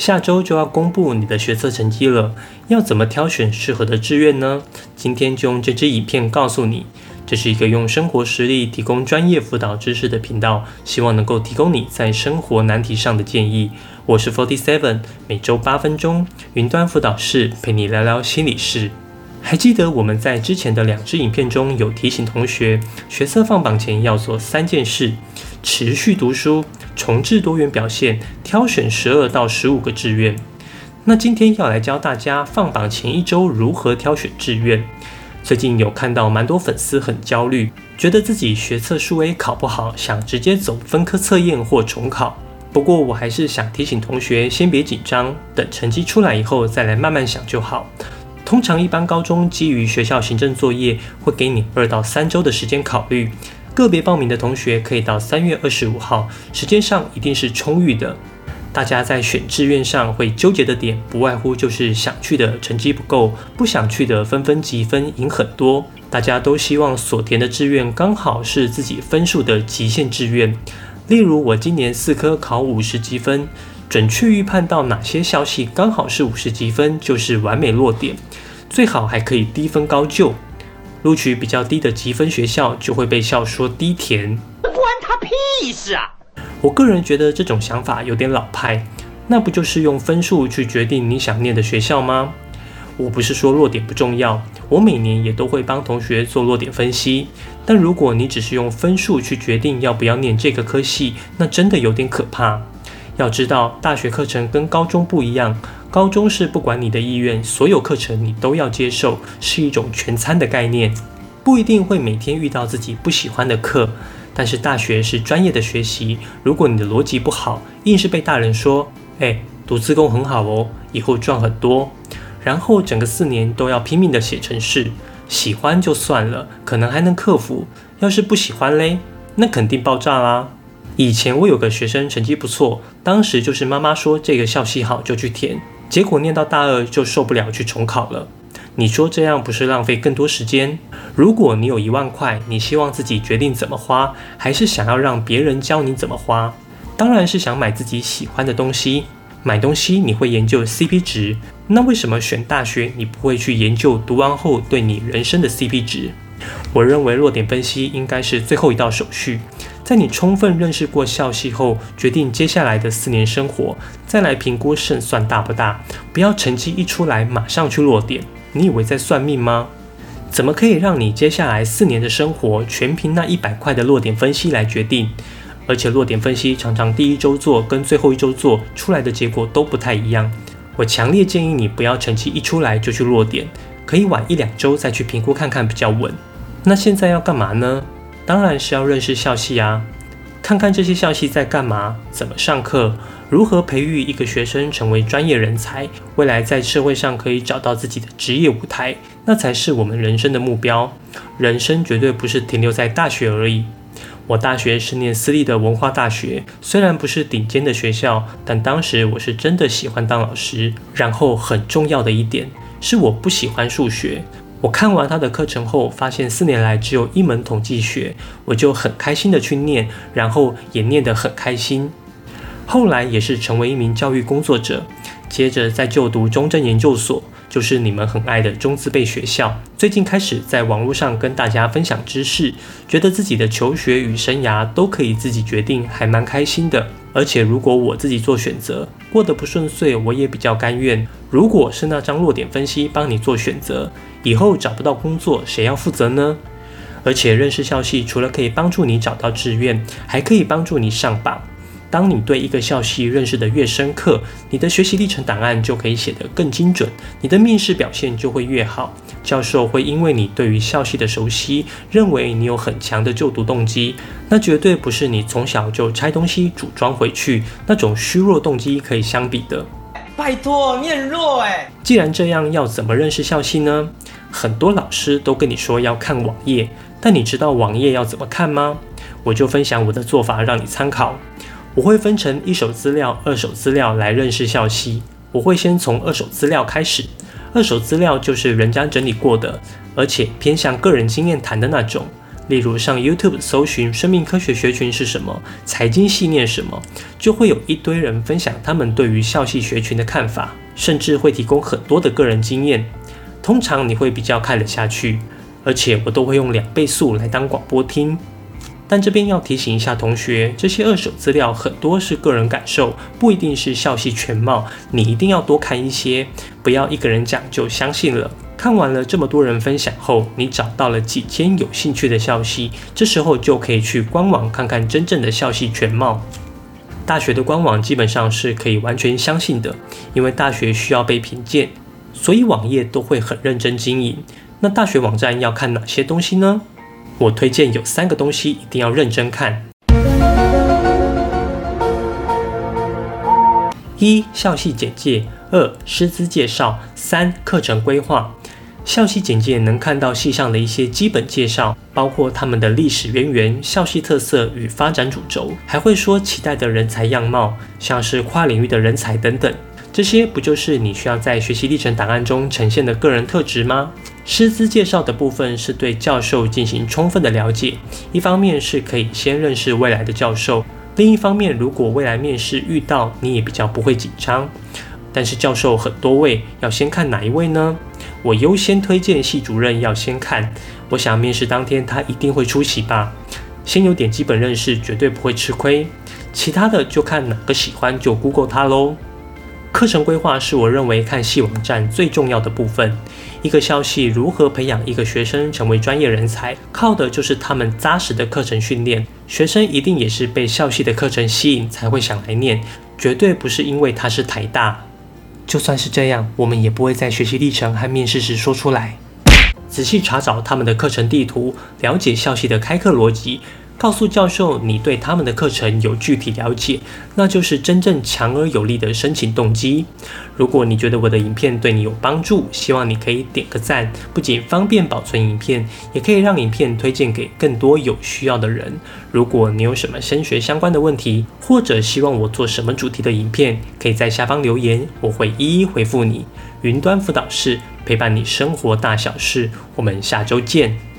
下周就要公布你的学测成绩了，要怎么挑选适合的志愿呢？今天就用这支影片告诉你。这是一个用生活实例提供专业辅导知识的频道，希望能够提供你在生活难题上的建议。我是 Forty Seven，每周八分钟，云端辅导室陪你聊聊心理事。还记得我们在之前的两支影片中有提醒同学，学测放榜前要做三件事：持续读书、重置多元表现、挑选十二到十五个志愿。那今天要来教大家放榜前一周如何挑选志愿。最近有看到蛮多粉丝很焦虑，觉得自己学测数 A 考不好，想直接走分科测验或重考。不过我还是想提醒同学，先别紧张，等成绩出来以后再来慢慢想就好。通常一般高中基于学校行政作业，会给你二到三周的时间考虑。个别报名的同学可以到三月二十五号，时间上一定是充裕的。大家在选志愿上会纠结的点，不外乎就是想去的成绩不够，不想去的分分积分赢很多。大家都希望所填的志愿刚好是自己分数的极限志愿。例如我今年四科考五十积分，准确预判到哪些校系刚好是五十积分，就是完美落点，最好还可以低分高就。录取比较低的积分学校，就会被校说低填。关他屁事啊！我个人觉得这种想法有点老派，那不就是用分数去决定你想念的学校吗？我不是说落点不重要，我每年也都会帮同学做落点分析。但如果你只是用分数去决定要不要念这个科系，那真的有点可怕。要知道，大学课程跟高中不一样，高中是不管你的意愿，所有课程你都要接受，是一种全餐的概念，不一定会每天遇到自己不喜欢的课。但是大学是专业的学习，如果你的逻辑不好，硬是被大人说，哎，读自工很好哦，以后赚很多，然后整个四年都要拼命的写程式，喜欢就算了，可能还能克服，要是不喜欢嘞，那肯定爆炸啦。以前我有个学生成绩不错，当时就是妈妈说这个校系好就去填，结果念到大二就受不了去重考了。你说这样不是浪费更多时间？如果你有一万块，你希望自己决定怎么花，还是想要让别人教你怎么花？当然是想买自己喜欢的东西。买东西你会研究 CP 值，那为什么选大学你不会去研究读完后对你人生的 CP 值？我认为落点分析应该是最后一道手续，在你充分认识过校系后，决定接下来的四年生活，再来评估胜算大不大。不要成绩一出来马上去落点。你以为在算命吗？怎么可以让你接下来四年的生活全凭那一百块的落点分析来决定？而且落点分析常常第一周做跟最后一周做出来的结果都不太一样。我强烈建议你不要成绩一出来就去落点，可以晚一两周再去评估看看比较稳。那现在要干嘛呢？当然是要认识校系啊。看看这些校系在干嘛，怎么上课，如何培育一个学生成为专业人才，未来在社会上可以找到自己的职业舞台，那才是我们人生的目标。人生绝对不是停留在大学而已。我大学是念私立的文化大学，虽然不是顶尖的学校，但当时我是真的喜欢当老师。然后很重要的一点是，我不喜欢数学。我看完他的课程后，发现四年来只有一门统计学，我就很开心的去念，然后也念得很开心。后来也是成为一名教育工作者，接着在就读中正研究所。就是你们很爱的中资备学校，最近开始在网络上跟大家分享知识，觉得自己的求学与生涯都可以自己决定，还蛮开心的。而且如果我自己做选择，过得不顺遂，我也比较甘愿。如果是那张弱点分析帮你做选择，以后找不到工作，谁要负责呢？而且认识校系，除了可以帮助你找到志愿，还可以帮助你上榜。当你对一个校系认识的越深刻，你的学习历程档案就可以写得更精准，你的面试表现就会越好。教授会因为你对于校系的熟悉，认为你有很强的就读动机，那绝对不是你从小就拆东西组装回去那种虚弱动机可以相比的。拜托，你很弱哎！既然这样，要怎么认识校系呢？很多老师都跟你说要看网页，但你知道网页要怎么看吗？我就分享我的做法让你参考。我会分成一手资料、二手资料来认识校系。我会先从二手资料开始。二手资料就是人家整理过的，而且偏向个人经验谈的那种。例如上 YouTube 搜寻生命科学学群是什么，财经系念什么，就会有一堆人分享他们对于校系学群的看法，甚至会提供很多的个人经验。通常你会比较看得下去，而且我都会用两倍速来当广播听。但这边要提醒一下同学，这些二手资料很多是个人感受，不一定是校系全貌，你一定要多看一些，不要一个人讲就相信了。看完了这么多人分享后，你找到了几间有兴趣的校系，这时候就可以去官网看看真正的校系全貌。大学的官网基本上是可以完全相信的，因为大学需要被评鉴，所以网页都会很认真经营。那大学网站要看哪些东西呢？我推荐有三个东西一定要认真看：一、校系简介；二、师资介绍；三、课程规划。校系简介能看到系上的一些基本介绍，包括他们的历史渊源、校系特色与发展主轴，还会说期待的人才样貌，像是跨领域的人才等等。这些不就是你需要在学习历程档案中呈现的个人特质吗？师资介绍的部分是对教授进行充分的了解，一方面是可以先认识未来的教授，另一方面如果未来面试遇到，你也比较不会紧张。但是教授很多位，要先看哪一位呢？我优先推荐系主任要先看，我想面试当天他一定会出席吧，先有点基本认识，绝对不会吃亏。其他的就看哪个喜欢就 Google 他喽。课程规划是我认为看系网站最重要的部分。一个校系如何培养一个学生成为专业人才，靠的就是他们扎实的课程训练。学生一定也是被校系的课程吸引才会想来念，绝对不是因为他是台大。就算是这样，我们也不会在学习历程和面试时说出来。仔细查找他们的课程地图，了解校系的开课逻辑，告诉教授你对他们的课程有具体了解，那就是真正强而有力的申请动机。如果你觉得我的影片对你有帮助，希望你可以点个赞，不仅方便保存影片，也可以让影片推荐给更多有需要的人。如果你有什么升学相关的问题，或者希望我做什么主题的影片，可以在下方留言，我会一一回复你。云端辅导室陪伴你生活大小事，我们下周见。